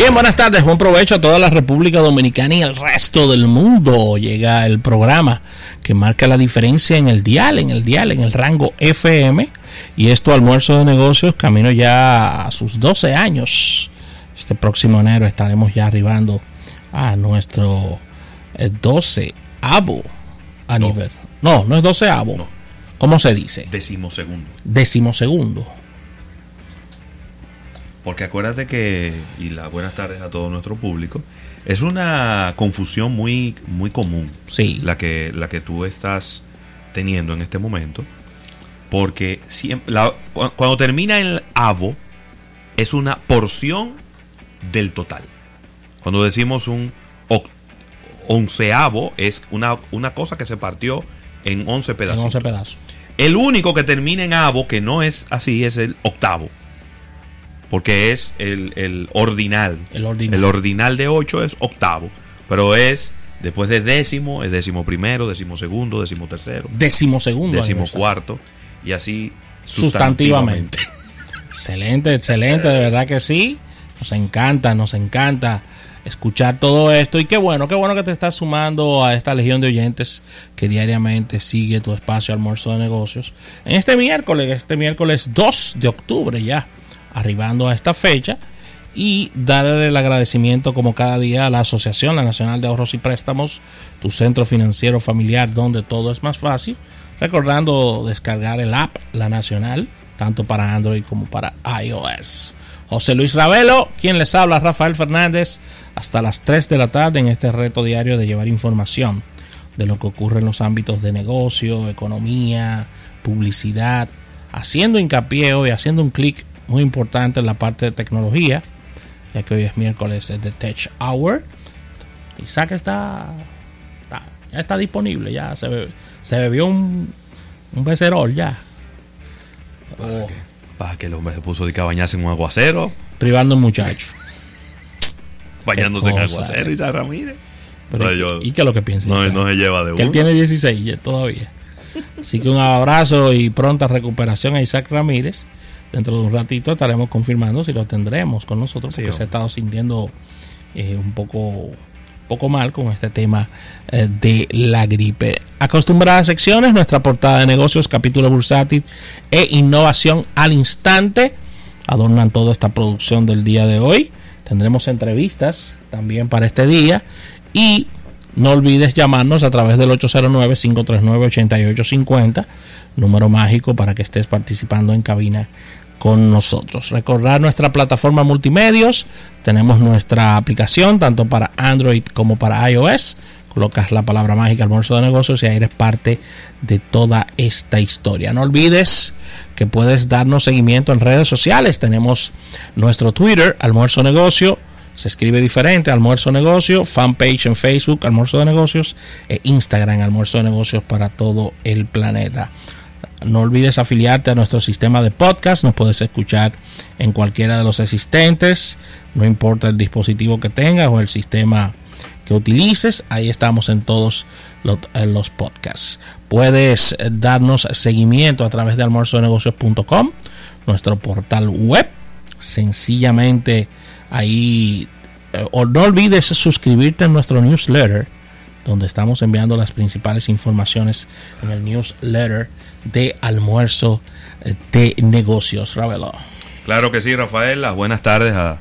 Bien, buenas tardes, buen provecho a toda la República Dominicana y el resto del mundo. Llega el programa que marca la diferencia en el dial, en el dial, en el rango FM. Y esto, almuerzo de negocios, camino ya a sus 12 años. Este próximo enero estaremos ya arribando a nuestro 12 avo aniversario. No. no, es 12 avo. No. ¿Cómo se dice? Decimosegundo. Decimosegundo. Porque acuérdate que, y las buenas tardes a todo nuestro público, es una confusión muy, muy común sí. la, que, la que tú estás teniendo en este momento. Porque siempre, cuando termina el avo, es una porción del total. Cuando decimos un onceavo, es una, una cosa que se partió en once pedazos. En once pedazos. El único que termina en avo, que no es así, es el octavo porque es el, ordinal. el ordinal. El ordinal. de 8 es octavo, pero es después de décimo, es décimo primero, décimo segundo, décimo tercero. Décimo segundo. Décimo cuarto, y así sustantivamente. excelente, excelente, de verdad que sí. Nos encanta, nos encanta escuchar todo esto y qué bueno, qué bueno que te estás sumando a esta legión de oyentes que diariamente sigue tu espacio almuerzo de negocios. En este miércoles, este miércoles 2 de octubre ya arribando a esta fecha y darle el agradecimiento como cada día a la Asociación la Nacional de Ahorros y Préstamos, tu centro financiero familiar donde todo es más fácil. Recordando descargar el app La Nacional, tanto para Android como para iOS. José Luis Ravelo, quien les habla, Rafael Fernández, hasta las 3 de la tarde en este reto diario de llevar información de lo que ocurre en los ámbitos de negocio, economía, publicidad, haciendo hincapié hoy, haciendo un clic muy importante en la parte de tecnología, ya que hoy es miércoles de Tech Hour. Isaac está, está, ya está disponible, ya se, se bebió un, un becerol ya. Para, que, para que el hombre se puso de que bañarse en un aguacero. Privando un muchacho. Bañándose en aguacero, Isaac Ramírez. ¿Y qué es lo que piensa? No, no se lleva de que él tiene 16 todavía. Así que un abrazo y pronta recuperación a Isaac Ramírez dentro de un ratito estaremos confirmando si lo tendremos con nosotros porque se ha estado sintiendo eh, un poco poco mal con este tema eh, de la gripe. Acostumbradas secciones, nuestra portada de negocios, capítulo bursátil e innovación al instante adornan toda esta producción del día de hoy. Tendremos entrevistas también para este día y no olvides llamarnos a través del 809-539-8850, número mágico para que estés participando en cabina con nosotros. Recordar nuestra plataforma multimedios. Tenemos nuestra aplicación tanto para Android como para iOS. Colocas la palabra mágica almuerzo de negocios y ahí eres parte de toda esta historia. No olvides que puedes darnos seguimiento en redes sociales. Tenemos nuestro Twitter, almuerzo negocio. Se escribe diferente, almuerzo negocio, fanpage en Facebook, almuerzo de negocios, e Instagram, almuerzo de negocios para todo el planeta. No olvides afiliarte a nuestro sistema de podcast. Nos puedes escuchar en cualquiera de los existentes. No importa el dispositivo que tengas o el sistema que utilices. Ahí estamos en todos los, podcasts. Puedes darnos seguimiento a través de almuerzonegocios.com, nuestro portal web. Sencillamente ahí. Eh, o no olvides suscribirte a nuestro newsletter donde estamos enviando las principales informaciones en el newsletter de almuerzo de negocios. Ravelo. Claro que sí, Rafael. Las buenas tardes a,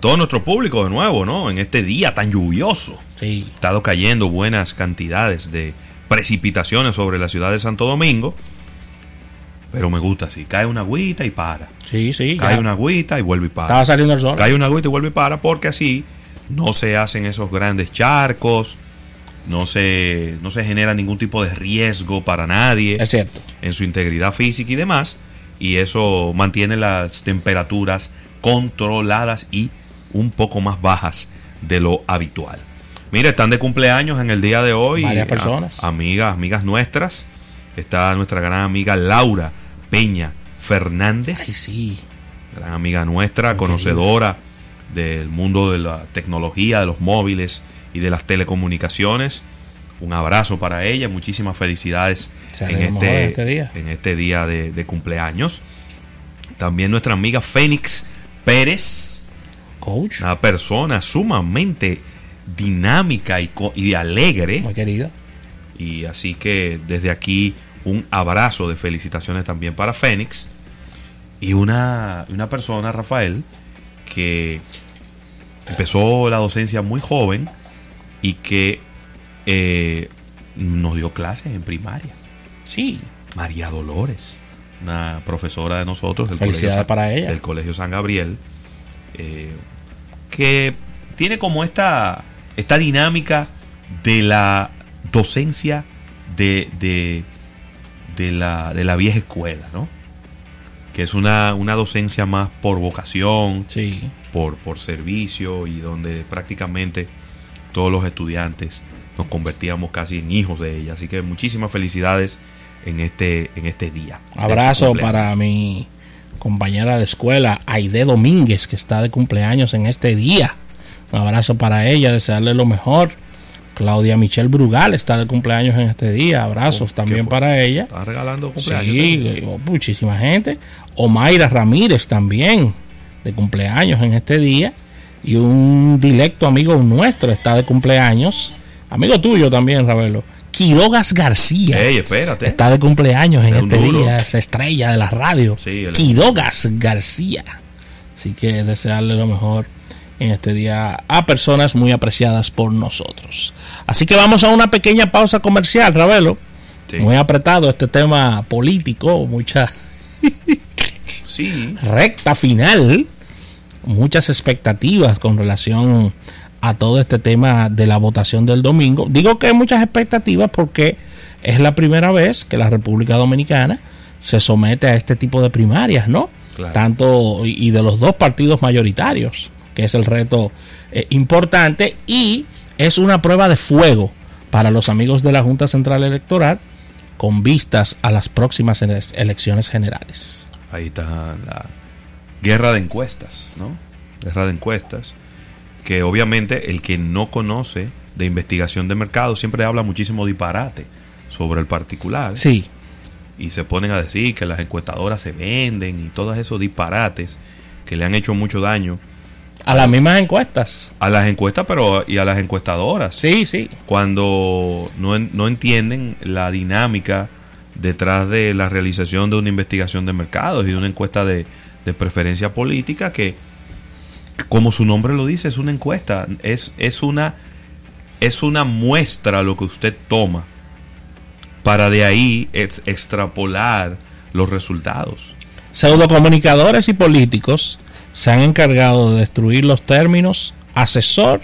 todo nuestro público de nuevo, ¿no? En este día tan lluvioso. Sí. Ha estado cayendo buenas cantidades de precipitaciones sobre la ciudad de Santo Domingo. Pero me gusta así. Cae una agüita y para. Sí, sí. Cae una agüita y vuelve y para. Estaba saliendo el sol. Cae una agüita y vuelve y para porque así no se hacen esos grandes charcos no se, no se genera ningún tipo de riesgo para nadie. Es cierto. En su integridad física y demás. Y eso mantiene las temperaturas controladas y un poco más bajas de lo habitual. Mire, están de cumpleaños en el día de hoy. Varias personas. amigas, amigas nuestras. Está nuestra gran amiga Laura Peña Fernández. sí. Gran amiga nuestra, conocedora del mundo de la tecnología, de los móviles y de las telecomunicaciones. Un abrazo para ella, muchísimas felicidades en este, este, día, en este día de, cumpleaños. También nuestra amiga Fénix Pérez, Coach. Una persona sumamente dinámica y, y alegre. Muy querida. Y así que desde aquí un abrazo de felicitaciones también para Fénix. Y una, una persona, Rafael, que empezó la docencia muy joven y que eh, nos dio clases en primaria. Sí. María Dolores, una profesora de nosotros del, Felicidades San- para ella. del Colegio San Gabriel, eh, que tiene como esta, esta dinámica de la docencia de, de, de la, de la vieja escuela, ¿no? Que es una, una docencia más por vocación, Sí. por, por servicio y donde prácticamente todos los estudiantes nos convertíamos casi en hijos de ella. Así que muchísimas felicidades en este, en este día. Abrazo para mi compañera de escuela, Aide Domínguez, que está de cumpleaños en este día. Un abrazo para ella, desearle lo mejor. Claudia Michelle Brugal está de cumpleaños en este día. Abrazos Oh, también para ella. Estás regalando cumpleaños. Sí, oh, muchísima gente. Omaira Ramírez también de cumpleaños en este día. Y un directo amigo nuestro está de cumpleaños. Amigo tuyo también, Ravelo. Quirogas García. Ey, espérate. Está de cumpleaños en Es este duro. día, esa estrella de la radio. Sí, es- Quirogas García. Así que desearle lo mejor en este día a personas muy apreciadas por nosotros. Así que vamos a una pequeña pausa comercial, Ravelo. Sí. Muy apretado este tema político, mucha Sí. recta final, muchas expectativas con relación a todo este tema de la votación del domingo. Digo que hay muchas expectativas porque es la primera vez que la República Dominicana se somete a este tipo de primarias, ¿no? Claro. Tanto y de los dos partidos mayoritarios, que es el reto eh, importante y es una prueba de fuego para los amigos de la Junta Central Electoral con vistas a las próximas ele- elecciones generales. Ahí está la guerra de encuestas, ¿no? Guerra de encuestas. Que obviamente el que no conoce de investigación de mercado siempre habla muchísimo disparate sobre el particular. Sí, Y se ponen a decir que las encuestadoras se venden y todos esos disparates que le han hecho mucho daño a las mismas encuestas. a las encuestas, pero y a las encuestadoras. Sí, sí. cuando no, no entienden la dinámica detrás de la realización de una investigación de mercados y de una encuesta de, de preferencia política que, como su nombre lo dice, es una encuesta, es, es, una, es una muestra lo que usted toma para de ahí ex- extrapolar los resultados. Pseudocomunicadores y políticos se han encargado de destruir los términos asesor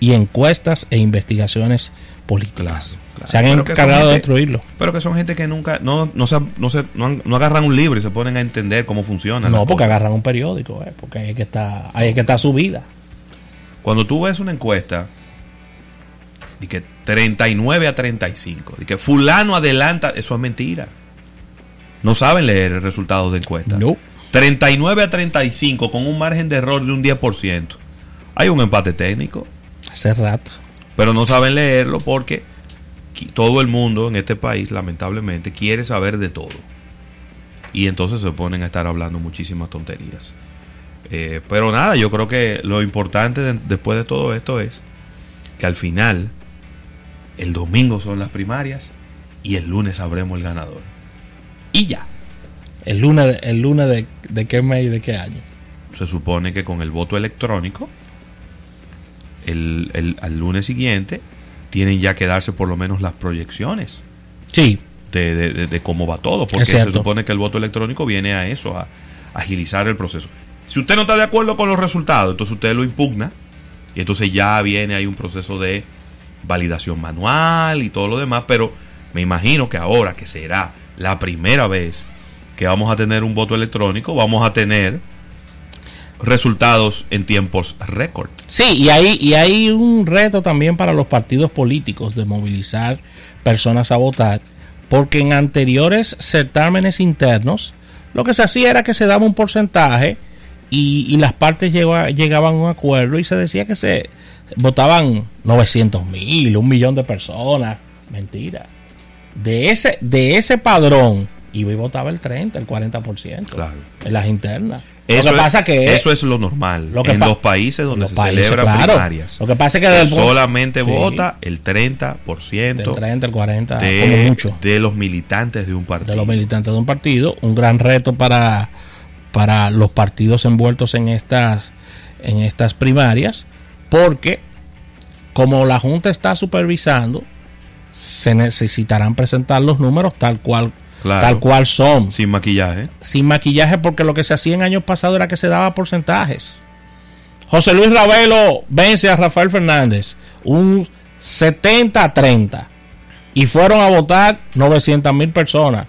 y encuestas e investigaciones políticas. Claro, claro. Se han encargado de destruirlo. Pero que son gente que nunca, no, no, se, no, se- no han- no agarran un libro y se ponen a entender cómo funciona. No, porque agarran un periódico, eh, porque ahí es que está, ahí es que está su vida. Cuando tú ves una encuesta y que 39 a 35, y que fulano adelanta, eso es mentira. No saben leer el resultado de encuesta. No. 39 a 35 con un margen de error de un 10%. Hay un empate técnico, Hace rato. pero no saben leerlo porque todo el mundo en este país, lamentablemente, quiere saber de todo. Y entonces se ponen a estar hablando muchísimas tonterías. Eh, pero nada, yo creo que lo importante de- después de todo esto es que al final, el domingo son las primarias y el lunes sabremos el ganador. Y ya. El lunes, de- el lunes de, de qué mes y de qué año. Se supone que con el voto electrónico, el, el- al lunes siguiente, tienen ya que darse por lo menos las proyecciones. Sí, de, de- de- de cómo va todo, porque se supone que el voto electrónico viene a eso, a agilizar el proceso. Si usted no está de acuerdo con los resultados, entonces usted lo impugna y entonces ya viene ahí un proceso de validación manual y todo lo demás, pero me imagino que ahora que será la primera vez que vamos a tener un voto electrónico, vamos a tener resultados en tiempos récord. Sí, y hay, y hay un reto también para los partidos políticos de movilizar personas a votar, porque en anteriores certámenes internos lo que se hacía era que se daba un porcentaje y, y las partes llegaba- llegaban a un acuerdo y se decía que se votaban 900 mil, un millón de personas. Mentira. De ese, de ese padrón, iba y votaba el 30, el 40% Claro. en las internas. Eso, que pasa es, que eso es lo normal lo que en los países donde los se países, celebran claro. primarias. Lo que pasa es que solamente Sí. vota el 30% del 30, el 40, como de, mucho, de los militantes de un partido. de los militantes de un partido. Un gran reto para, para los partidos envueltos en estas, en estas primarias, porque como la Junta está supervisando, se necesitarán presentar los números tal cual, Claro. tal cual son. Sin maquillaje. sin maquillaje porque lo que se hacía en años pasados era que se daba porcentajes. José Luis Ravelo vence a Rafael Fernández un 70 a 30 y fueron a votar 900 mil personas.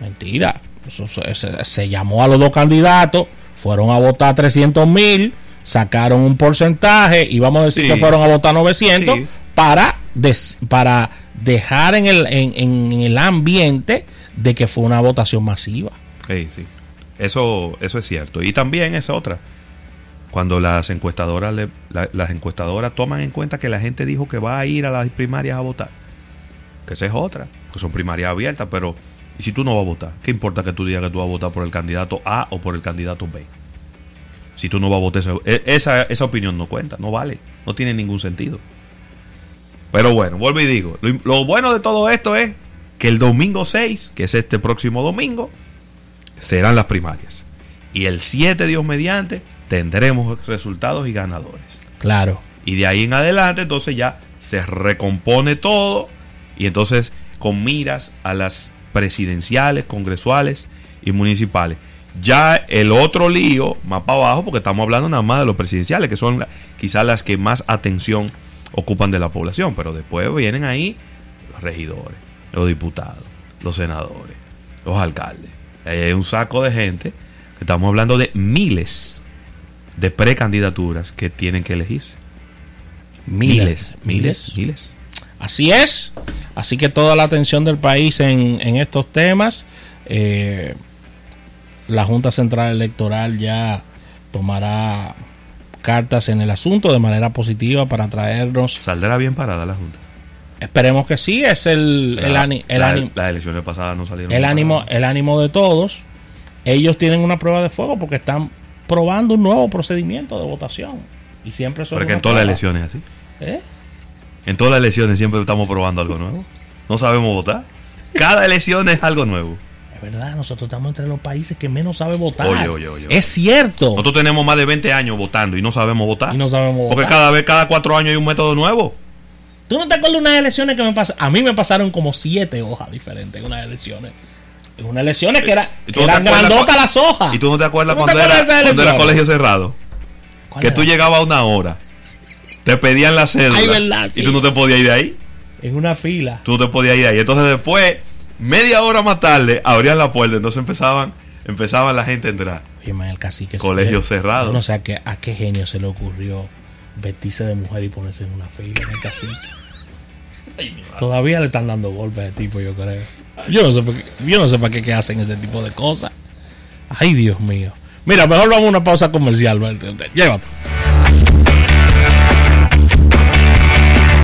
Mentira. Eso se, se- se llamó a los dos candidatos, fueron a votar 300 mil, sacaron un porcentaje y vamos a decir Sí. que fueron a votar 900 Sí. para, des- para dejar en el, en- en el ambiente de que fue una votación masiva. Sí, sí. Eso, eso es cierto. Y también es otra. Cuando las encuestadoras le- la- las encuestadoras toman en cuenta que la gente dijo que va a ir a las primarias a votar. Que esa es otra. Que son primarias abiertas, pero ¿y si tú no vas a votar? ¿Qué importa que tú digas que tú vas a votar por el candidato A o por el candidato B? Si tú no vas a votar, esa, e- esa opinión no cuenta, no vale, no tiene ningún sentido. Pero bueno, vuelvo y digo, lo, lo bueno de todo esto es que el domingo 6, que es este próximo domingo, serán las primarias. Y el 7, Dios mediante, tendremos resultados y ganadores. Claro. Y de ahí en adelante, entonces ya se recompone todo. Y entonces con miras a las presidenciales, congresuales y municipales. Ya el otro lío, más para abajo, porque estamos hablando nada más de los presidenciales, que son quizás las que más atención ocupan de la población. Pero después vienen ahí los regidores, los diputados, los senadores, los alcaldes. Ahí Hay un saco de gente que estamos hablando de miles de precandidaturas que tienen que elegirse. Miles, miles, miles. Así es. Así que toda la atención del país en, en estos temas. Eh, la Junta Central Electoral ya tomará cartas en el asunto de manera positiva para traernos. ¿Saldrá bien parada la Junta? Esperemos que sí, es el, el, ani- el la- ánimo- Las elecciones pasadas no salieron el ánimo, el ánimo de todos. Ellos tienen una prueba de fuego porque están probando un nuevo procedimiento de votación. Y siempre son Porque en todas las elecciones es así. ¿Eh? En todas las elecciones siempre estamos probando algo nuevo. No sabemos votar. Cada elección es algo nuevo. Es verdad, nosotros estamos entre los países que menos sabe votar. Oye, oye, oye. Es cierto. Nosotros tenemos más de 20 años votando y no sabemos votar. Y no sabemos Porque votar. cada vez, cada cuatro años hay un método nuevo. ¿Tú no te acuerdas de unas elecciones que me pasaron? A mí me pasaron como siete hojas diferentes en unas elecciones. En unas elecciones que, era, ¿Y tú que no eran grandotas las hojas. ¿Y tú no te acuerdas ¿Tú no cuando, te era, acuerdas cuando era colegio cerrado? ¿Cuál Que era? tú llegabas a una hora, te pedían la cédula Ay, verdad, y tú no te podías ir de ahí. En una fila. Tú no te podías ir de ahí. Entonces después, media hora más tarde, abrían la puerta. Entonces empezaban, empezaban la gente a entrar. Oye, man, el cacique. Colegios se- cerrados. Yo no sé a qué, a qué genio se le ocurrió vestirse de mujer y ponerse en una fila en el cacique. Todavía le están dando golpes ese tipo, yo creo. Yo no sé, qué, yo no sé para qué que hacen ese tipo de cosas. Ay, Dios mío. Mira, mejor vamos a una pausa comercial. Llévate.